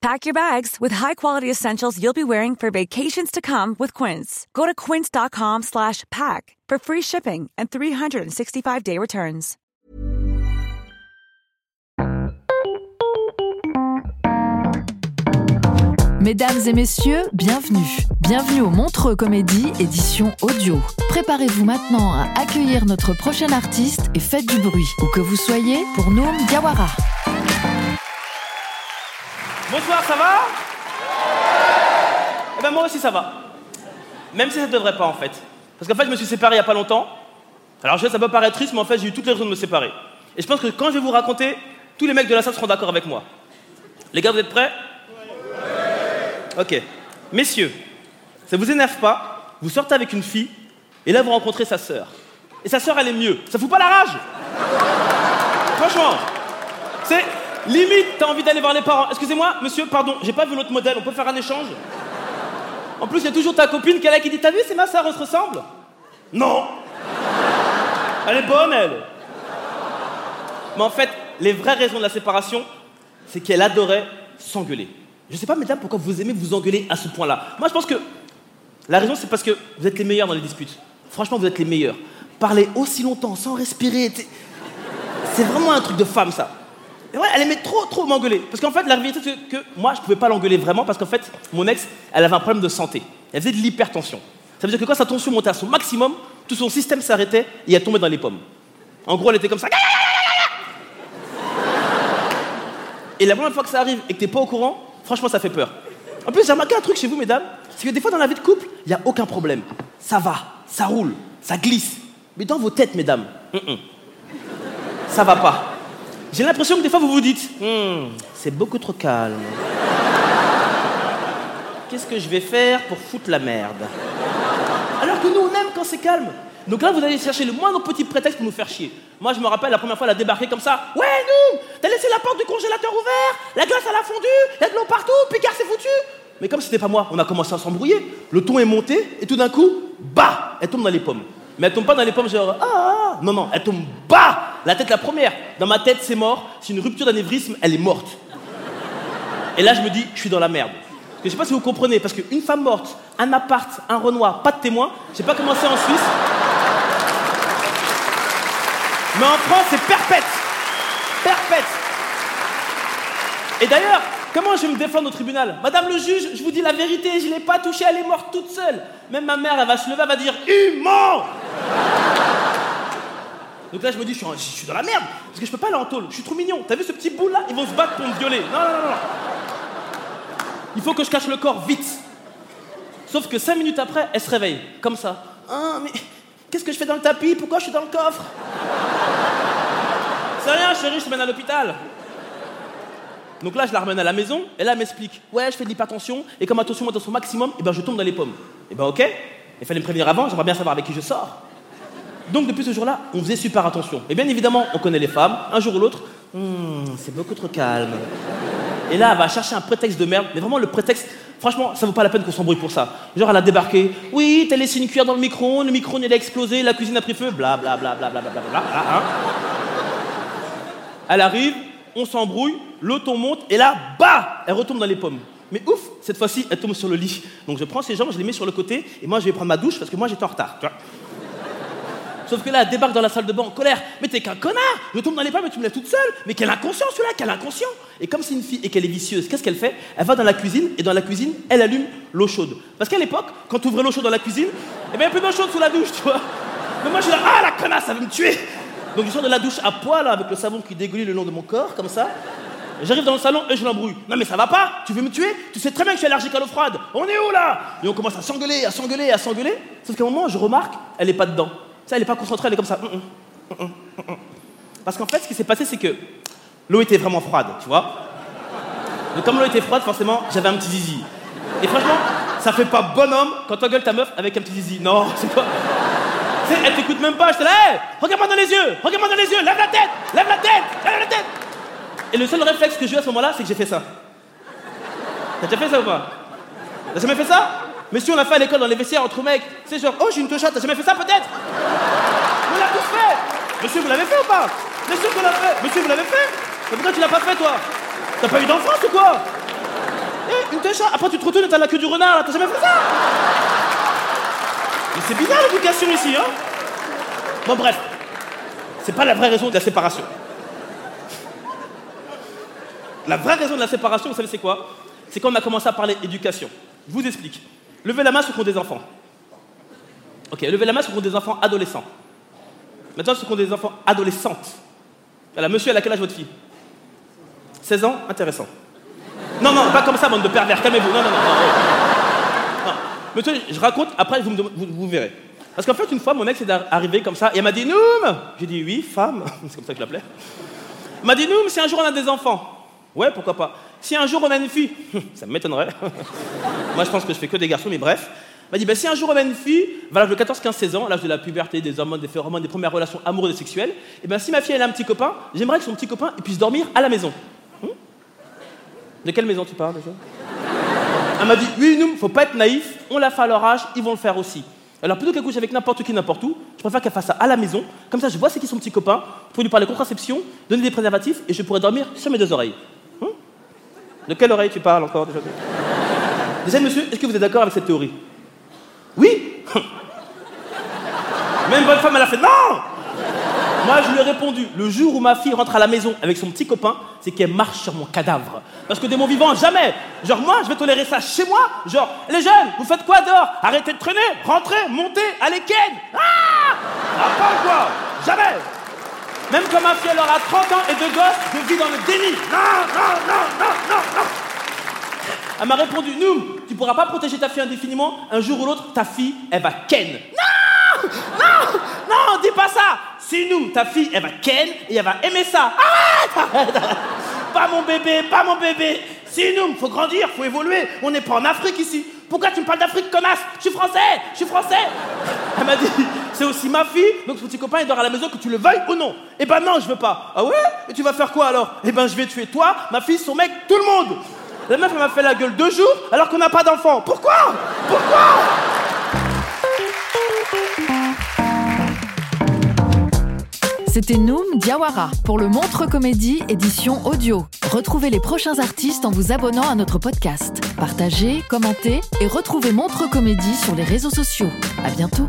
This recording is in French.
Pack your bags with high-quality essentials you'll be wearing for vacations to come with Quince. Go to quince.com slash pack for free shipping and 365-day returns. Mesdames et messieurs, bienvenue. Bienvenue au Montreux Comédie, édition audio. Préparez-vous maintenant à accueillir notre prochain artiste et faites du bruit, où que vous soyez, pour Noam Diawara. Bonsoir, ça va? Eh ben moi aussi ça va. Même si ça ne devrait pas en fait. Parce qu'en fait je me suis séparé il n'y a pas longtemps. Alors je sais ça peut paraître triste mais en fait j'ai eu toutes les raisons de me séparer. Et je pense que quand je vais vous raconter, tous les mecs de la salle seront d'accord avec moi. Les gars vous êtes prêts? Ok. Messieurs, ça vous énerve pas? Vous sortez avec une fille et là vous rencontrez sa sœur. Et sa sœur elle est mieux. Ça fout pas la rage? Franchement, c'est limite t'as envie d'aller voir les parents. Excusez-moi, monsieur, pardon, j'ai pas vu l'autre modèle, on peut faire un échange? En plus, il y a toujours ta copine qui est là qui dit T'as vu, c'est ma sœur, on se ressemble? Non Elle est bonne, elle Mais en fait, les vraies raisons de la séparation, c'est qu'elle adorait s'engueuler. Je sais pas, mesdames, pourquoi vous aimez vous engueuler à ce point-là. Moi, je pense que la raison, c'est parce que vous êtes les meilleurs dans les disputes. Franchement, vous êtes les meilleurs. Parler aussi longtemps sans respirer, c'est vraiment un truc de femme, ça. Elle aimait trop, trop m'engueuler. Parce qu'en fait, la vérité, c'est que moi, je pouvais pas l'engueuler vraiment parce qu'en fait, mon ex, elle avait un problème de santé. Elle faisait de l'hypertension. Ça veut dire que quand sa tension montait à son maximum, tout son système s'arrêtait et elle tombait dans les pommes. En gros, elle était comme ça. Et la première fois que ça arrive et que t'es pas au courant, franchement, ça fait peur. En plus, j'ai remarqué un truc chez vous, mesdames, c'est que des fois, dans la vie de couple, il n'y a aucun problème. Ça va, ça roule, ça glisse. Mais dans vos têtes, mesdames, hum-hum, ça va pas. J'ai l'impression que des fois, vous vous dites, Hmm, c'est beaucoup trop calme. Qu'est-ce que je vais faire pour foutre la merde? Alors que nous, on aime quand c'est calme. Donc là, vous allez chercher le moindre petit prétexte pour nous faire chier. Moi, je me rappelle la première fois, elle a débarqué comme ça. Ouais, nous, t'as laissé la porte du congélateur ouverte, la glace elle a fondu, il y a de l'eau partout, Picard s'est foutu. Mais comme c'était pas moi, on a commencé à s'embrouiller. Le ton est monté et tout d'un coup, bah, elle tombe dans les pommes. Mais elle tombe pas dans les pommes genre ah, ah, ah. non non, elle tombe bah, la tête la première. Dans ma tête, c'est mort. C'est une rupture d'anévrisme, elle est morte. Et là, je me dis, je suis dans la merde. Parce que je sais pas si vous comprenez, parce qu'une femme morte, un appart, un Renoir, pas de témoin, je sais pas comment c'est en Suisse. Mais en France, c'est perpète. Perpète. Et d'ailleurs, comment je vais me défendre au tribunal? Madame le juge, je vous dis la vérité, je l'ai pas touchée, elle est morte toute seule. Même ma mère, elle va se lever, elle va dire ment Donc là, je me dis, je suis, je dans la merde, parce que je peux pas aller en tôle, je suis trop mignon. T'as vu ce petit bout là Ils vont se battre pour me violer. Non, non, non, non. Il faut que je cache le corps vite. Sauf que cinq minutes après, elle se réveille, comme ça. Ah, mais qu'est-ce que je fais dans le tapis? Pourquoi je suis dans le coffre? C'est rien, chérie, je te mène à l'hôpital. Donc là, je la ramène à la maison, et là, elle m'explique. Ouais, je fais de l'hypertension, et comme ma tension monte à son maximum, et ben je tombe dans les pommes. Et ben ok, il fallait me prévenir avant, j'aimerais bien savoir avec qui je sors. Donc depuis ce jour-là, on faisait super attention. Et bien évidemment, on connaît les femmes, un jour ou l'autre, Hmm, c'est beaucoup trop calme. Et là, elle va chercher un prétexte de merde, mais vraiment le prétexte, franchement, ça vaut pas la peine qu'on s'embrouille pour ça. Genre, elle a débarqué, oui, t'as laissé une cuillère dans le micro, le micro-ondes il a explosé, la cuisine a pris feu, bla bla bla bla bla bla bla hein. Elle arrive, on s'embrouille, le ton monte, et là, bah, elle retombe dans les pommes. Mais ouf, cette fois-ci, elle tombe sur le lit. Donc je prends ses jambes, je les mets sur le côté, et moi je vais prendre ma douche parce que moi j'étais en retard. Sauf que là, elle débarque dans la salle de bain en colère. Mais t'es qu'un connard Je tombe dans les pommes et tu me laisses toute seule Mais quel inconscient celui-là Quel inconscient Et comme c'est une fille et qu'elle est vicieuse, qu'est-ce qu'elle fait? Elle va dans la cuisine et dans la cuisine, elle allume l'eau chaude. Parce qu'à l'époque, quand tu ouvrais l'eau chaude dans la cuisine, eh bien, il n'y a plus d'eau chaude sous la douche, tu vois. Mais moi, je suis là, ah, la connasse, ça veut me tuer. Donc, je sors de la douche à poil, avec le savon qui dégouline le long de mon corps, comme ça. J'arrive dans le salon et je l'embrouille. Non, mais ça va pas Tu veux me tuer? Tu sais très bien que je suis allergique à l'eau froide. On est où, là? Et on commence à s'engueuler, à s'engueuler, à s'engueuler. Sauf qu'à un moment, je remarque, elle est pas dedans. Ça, elle est pas concentrée, elle est comme ça. Hum, hum, hum, Parce qu'en fait, ce qui s'est passé, c'est que l'eau était vraiment froide, tu vois. Donc, comme l'eau était froide, forcément, j'avais un petit zizi. Et franchement, ça fait pas bonhomme quand t'engueules ta meuf avec un petit zizi. Non, c'est pas. Elle t'écoute même pas. J'étais là, hé, regarde-moi dans les yeux, regarde-moi dans les yeux, lève la tête, lève la tête, lève la tête. Et le seul réflexe que j'ai eu à ce moment-là, c'est que j'ai fait ça. T'as déjà fait ça ou pas? T'as jamais fait ça? Mais si on l'a fait à l'école dans les vestiaires entre mecs, c'est genre, oh j'ai une touchette, t'as jamais fait ça peut-être? l'a Monsieur, vous l'avez fait ou pas Monsieur, vous l'avez fait Monsieur, vous l'avez fait Mais pourquoi tu l'as pas fait toi T'as pas eu d'enfance ou quoi Eh, une touchette, après tu te retournes et t'as la queue du renard là, t'as jamais fait ça Mais c'est bizarre l'éducation ici, hein Bon bref, c'est pas la vraie raison de la séparation. La vraie raison de la séparation, vous savez c'est quoi C'est quand on a commencé à parler éducation. Je vous explique. Levez la main ceux qui ont des enfants. Ok, levez la main ceux qui ont des enfants adolescents. Maintenant, ceux qui ont des enfants adolescentes. Alors, monsieur, elle a quel âge votre fille? 16 ans Intéressant. Non, non, pas comme ça, bande de pervers, calmez-vous. Non, non, non, non. non. Monsieur, je raconte, après vous, vous, vous verrez. Parce qu'en fait, une fois, mon ex est arrivé comme ça, et elle m'a dit Noum J'ai dit oui, femme, c'est comme ça que je l'appelais. Elle m'a dit Noum, si un jour on a des enfants. Ouais, pourquoi pas. Si un jour on a une fille, ça m'étonnerait. Moi, je pense que je fais que des garçons, mais bref. M'a dit, bah, si un jour on a une fille, valable de 14, 15, 16 ans, l'âge de la puberté, des hormones, des phéromones, des premières relations amoureuses et sexuelles, et ben si ma fille a un petit copain, j'aimerais que son petit copain puisse dormir à la maison. Hmm? De quelle maison tu parles déjà? Elle m'a dit, oui, nous, faut pas être naïf, on l'a fait à leur âge, ils vont le faire aussi. Alors plutôt qu'elle couche avec n'importe qui, n'importe où, je préfère qu'elle fasse ça à la maison, comme ça je vois c'est qui son petit copain, pour lui parler contraception, donner des préservatifs, et je pourrais dormir sur mes deux oreilles. Hmm? De quelle oreille tu parles encore déjà? Déjà, monsieur, est-ce que vous êtes d'accord avec cette théorie? Oui. Même bonne femme, elle a fait non. Moi, je lui ai répondu le jour où ma fille rentre à la maison avec son petit copain, c'est qu'elle marche sur mon cadavre. Parce que de mon vivant, jamais. Genre, moi, je vais tolérer ça chez moi. Genre, les jeunes, vous faites quoi dehors? Arrêtez de traîner, rentrez, montez, allez, ken. Ah pas quoi. Jamais. Même quand ma fille elle aura 30 ans et deux gosses, je vis dans le déni. Non, non, non, non. Elle m'a répondu, nous, tu pourras pas protéger ta fille indéfiniment. Un jour ou l'autre, ta fille, elle va ken. Non, non, non, dis pas ça. Si nous, ta fille, elle va ken et elle va aimer ça. Arrête, arrête. Pas mon bébé, pas mon bébé. Si nous, faut grandir, faut évoluer. On n'est pas en Afrique ici. Pourquoi tu me parles d'Afrique, connasse Je suis français, je suis français. Elle m'a dit, c'est aussi ma fille, donc son petit copain il dort à la maison que tu le veuilles ou non. Eh ben non, je veux pas. Ah ouais? Et tu vas faire quoi alors? Eh ben je vais tuer toi, ma fille, son mec, tout le monde. La meuf elle m'a fait la gueule deux jours alors qu'on n'a pas d'enfant. Pourquoi? Pourquoi? C'était Noom Diawara pour le Montre Comédie édition audio. Retrouvez les prochains artistes en vous abonnant à notre podcast. Partagez, commentez et retrouvez Montre Comédie sur les réseaux sociaux. À bientôt.